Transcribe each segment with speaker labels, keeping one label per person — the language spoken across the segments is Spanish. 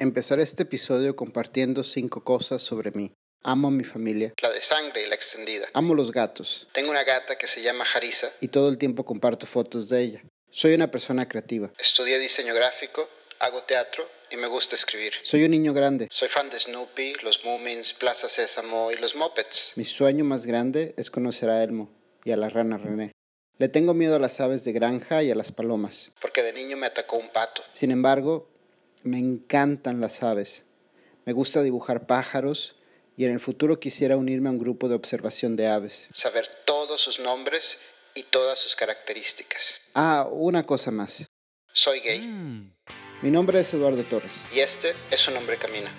Speaker 1: Empezaré este episodio compartiendo cinco cosas sobre mí. Amo a mi familia.
Speaker 2: La de sangre y la extendida.
Speaker 1: Amo los gatos.
Speaker 2: Tengo una gata que se llama Harisa.
Speaker 1: Y todo el tiempo comparto fotos de ella. Soy una persona creativa.
Speaker 2: Estudié diseño gráfico, hago teatro y me gusta escribir.
Speaker 1: Soy un niño grande.
Speaker 2: Soy fan de Snoopy, los Moomins, Plaza Sésamo y los Muppets.
Speaker 1: Mi sueño más grande es conocer a Elmo y a la rana René. Le tengo miedo a las aves de granja y a las palomas.
Speaker 2: Porque de niño me atacó un pato.
Speaker 1: Sin embargo, me encantan las aves. Me gusta dibujar pájaros y en el futuro quisiera unirme a un grupo de observación de aves.
Speaker 2: Saber todos sus nombres y todas sus características.
Speaker 1: Ah, una cosa más.
Speaker 2: Soy gay.
Speaker 1: Mi nombre es Eduardo Torres.
Speaker 2: Y este es un hombre camina.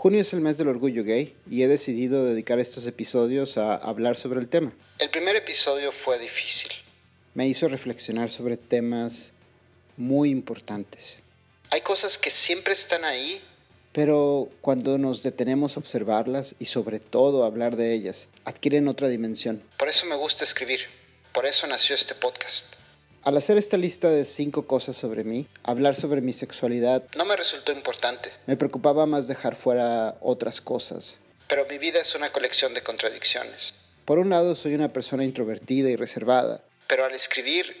Speaker 1: Junio es el mes del orgullo gay y he decidido dedicar estos episodios a hablar sobre el tema.
Speaker 2: El primer episodio fue difícil.
Speaker 1: Me hizo reflexionar sobre temas muy importantes.
Speaker 2: Hay cosas que siempre están ahí,
Speaker 1: Pero cuando nos detenemos a observarlas y sobre todo hablar de ellas, adquieren otra dimensión.
Speaker 2: por eso me gusta escribir. Por eso nació este podcast.
Speaker 1: Al hacer esta lista de cinco cosas sobre mí, hablar sobre mi sexualidad,
Speaker 2: No me resultó importante,
Speaker 1: me preocupaba más dejar fuera otras cosas.
Speaker 2: pero mi vida es una colección de contradicciones.
Speaker 1: Por un lado, soy una persona introvertida y reservada.
Speaker 2: Pero al escribir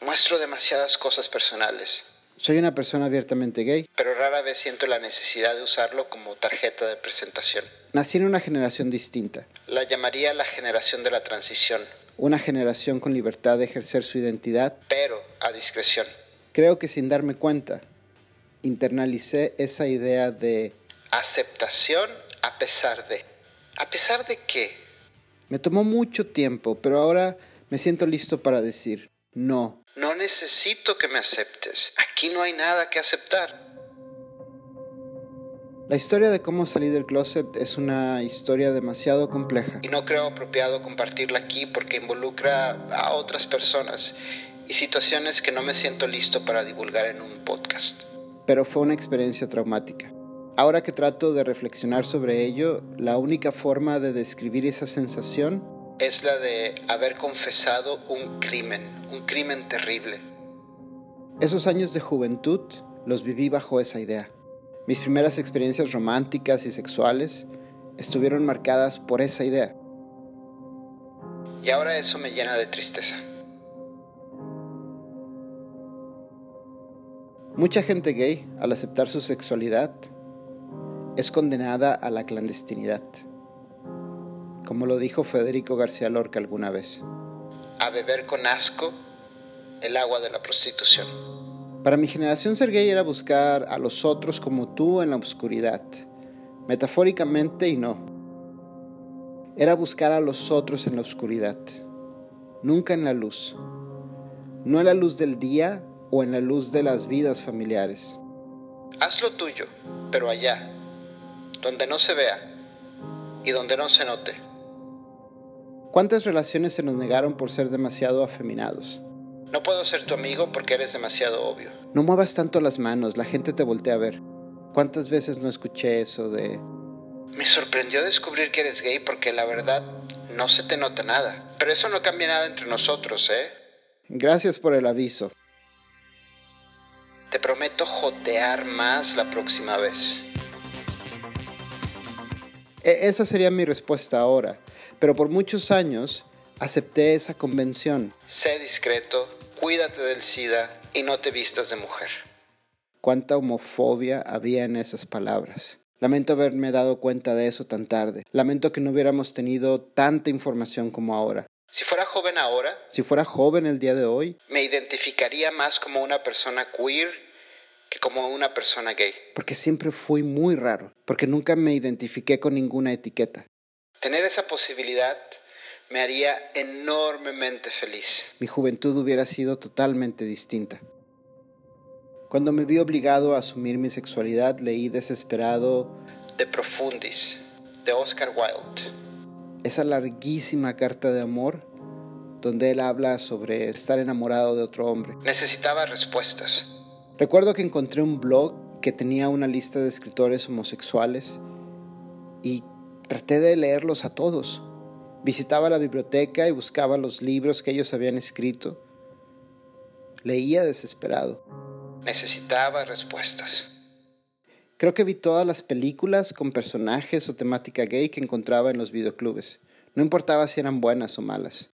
Speaker 2: muestro demasiadas cosas personales,
Speaker 1: Soy una persona abiertamente gay.
Speaker 2: pero rara vez siento la necesidad de usarlo como tarjeta de presentación.
Speaker 1: Nací en una generación distinta,
Speaker 2: La llamaría la generación de la transición,
Speaker 1: una generación con libertad de ejercer su identidad.
Speaker 2: pero a discreción.
Speaker 1: Creo que sin darme cuenta, internalicé esa idea de
Speaker 2: Aceptación a pesar de. ¿A pesar de qué?
Speaker 1: Me tomó mucho tiempo, pero ahora me siento listo para decir no.
Speaker 2: No necesito que me aceptes. Aquí no hay nada que aceptar.
Speaker 1: La historia de cómo salí del closet es una historia demasiado compleja.
Speaker 2: Y no creo apropiado compartirla aquí porque involucra a otras personas y situaciones que no me siento listo para divulgar en un podcast.
Speaker 1: pero fue una experiencia traumática. Ahora que trato de reflexionar sobre ello, la única forma de describir esa sensación
Speaker 2: Es la de haber confesado un crimen, un crimen terrible.
Speaker 1: Esos años de juventud los viví bajo esa idea. Mis primeras experiencias románticas y sexuales estuvieron marcadas por esa idea.
Speaker 2: Y ahora eso me llena de tristeza.
Speaker 1: Mucha gente gay, al aceptar su sexualidad, es condenada a la clandestinidad, como lo dijo Federico García Lorca alguna vez.
Speaker 2: A beber con asco el agua de la prostitución.
Speaker 1: Para mi generación ser era buscar a los otros como tú en la oscuridad, metafóricamente y no. Era buscar a los otros en la oscuridad, nunca en la luz, no en la luz del día o en la luz de las vidas familiares.
Speaker 2: Haz lo tuyo, pero allá, donde no se vea y donde no se note.
Speaker 1: ¿Cuántas relaciones se nos negaron por ser demasiado afeminados?
Speaker 2: No puedo ser tu amigo porque eres demasiado obvio.
Speaker 1: No muevas tanto las manos, la gente te voltea a ver. ¿Cuántas veces no escuché eso de
Speaker 2: Me sorprendió descubrir que eres gay porque la verdad no se te nota nada. Pero eso no cambia nada entre nosotros, ¿eh?
Speaker 1: gracias por el aviso?
Speaker 2: Te prometo jotear más la próxima vez.
Speaker 1: E- esa sería mi respuesta ahora, pero por muchos años acepté esa convención.
Speaker 2: Sé discreto, cuídate del SIDA y no te vistas de mujer.
Speaker 1: Cuánta homofobia había en esas palabras. Lamento haberme dado cuenta de eso tan tarde. Lamento que no hubiéramos tenido tanta información como ahora.
Speaker 2: Si fuera joven ahora,
Speaker 1: Si fuera joven el día de hoy,
Speaker 2: me identificaría más como una persona queer que como una persona gay.
Speaker 1: porque siempre fui muy raro, porque nunca me identifiqué con ninguna etiqueta.
Speaker 2: Tener esa posibilidad me haría enormemente feliz.
Speaker 1: mi juventud hubiera sido totalmente distinta. Cuando me vi obligado a asumir mi sexualidad, leí desesperado
Speaker 2: De Profundis, de Oscar Wilde.
Speaker 1: esa larguísima carta de amor donde él habla sobre estar enamorado de otro hombre.
Speaker 2: Necesitaba respuestas.
Speaker 1: Recuerdo que encontré un blog que tenía una lista de escritores homosexuales y traté de leerlos a todos. Visitaba la biblioteca y buscaba los libros que ellos habían escrito. Leía desesperado.
Speaker 2: Necesitaba respuestas.
Speaker 1: Creo que vi todas las películas con personajes o temática gay que encontraba en los videoclubes. No importaba si eran buenas o malas.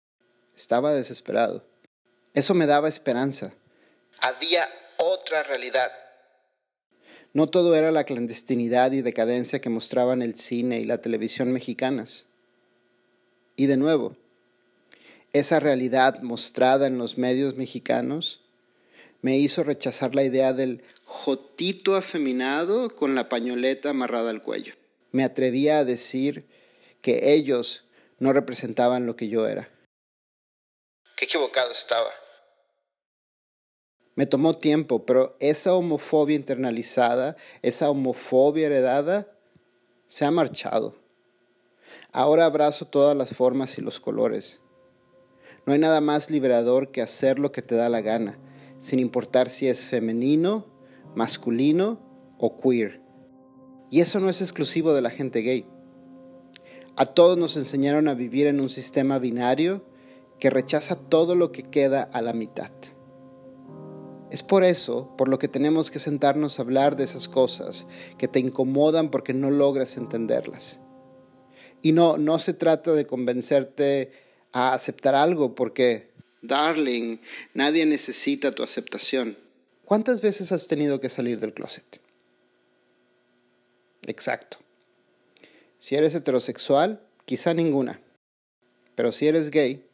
Speaker 1: Estaba desesperado. Eso me daba esperanza.
Speaker 2: Había otra realidad.
Speaker 1: No todo era la clandestinidad y decadencia que mostraban el cine y la televisión mexicanas. Y de nuevo, esa realidad mostrada en los medios mexicanos me hizo rechazar la idea del jotito afeminado con la pañoleta amarrada al cuello. Me atrevía a decir que ellos no representaban lo que yo era.
Speaker 2: Qué equivocado estaba.
Speaker 1: Me tomó tiempo, pero esa homofobia internalizada, esa homofobia heredada, se ha marchado. Ahora abrazo todas las formas y los colores. No hay nada más liberador que hacer lo que te da la gana, sin importar si es femenino, masculino o queer. Y eso no es exclusivo de la gente gay. A todos nos enseñaron a vivir en un sistema binario que rechaza todo lo que queda a la mitad. Es por eso por lo que tenemos que sentarnos a hablar de esas cosas que te incomodan porque no logras entenderlas. Y no, no se trata de convencerte a aceptar algo porque, darling, nadie necesita tu aceptación. ¿Cuántas veces has tenido que salir del closet? Exacto. Si eres heterosexual, quizá ninguna. Pero si eres gay,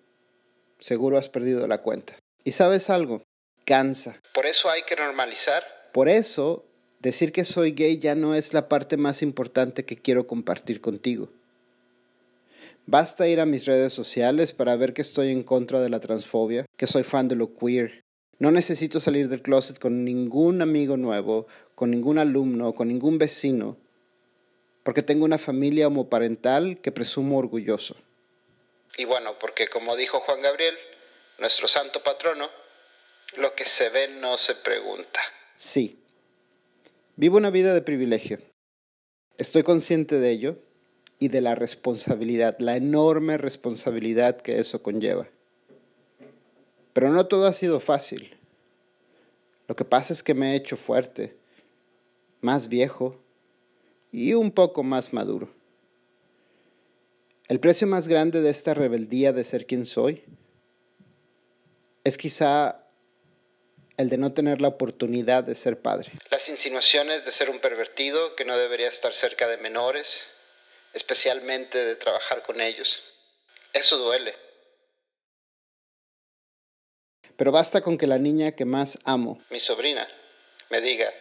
Speaker 1: seguro has perdido la cuenta. ¿Y sabes algo? Cansa.
Speaker 2: Por eso hay que normalizar.
Speaker 1: Por eso, decir que soy gay ya no es la parte más importante que quiero compartir contigo. Basta ir a mis redes sociales para ver que estoy en contra de la transfobia, que soy fan de lo queer. No necesito salir del closet con ningún amigo nuevo, con ningún alumno, con ningún vecino, porque tengo una familia homoparental que presumo orgulloso.
Speaker 2: Y bueno, porque como dijo Juan Gabriel, nuestro santo patrono, lo que se ve no se pregunta.
Speaker 1: Sí. Vivo una vida de privilegio. Estoy consciente de ello y de la responsabilidad, la enorme responsabilidad que eso conlleva. Pero no todo ha sido fácil. Lo que pasa es que me he hecho fuerte, más viejo y un poco más maduro. El precio más grande de esta rebeldía de ser quien soy es quizá el de no tener la oportunidad de ser padre.
Speaker 2: Las insinuaciones de ser un pervertido que no debería estar cerca de menores, especialmente de trabajar con ellos. Eso duele.
Speaker 1: Pero basta con que la niña que más amo,
Speaker 2: mi sobrina, me diga,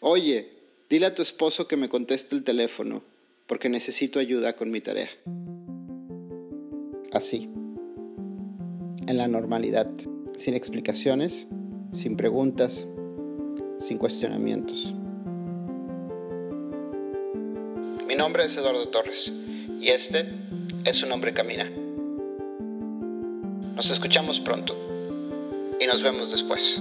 Speaker 1: oye, dile a tu esposo que me conteste el teléfono, porque necesito ayuda con mi tarea. Así, en la normalidad, sin explicaciones, sin preguntas, sin cuestionamientos.
Speaker 2: Mi nombre es Eduardo Torres y este es Un hombre camina. Nos escuchamos pronto y nos vemos después.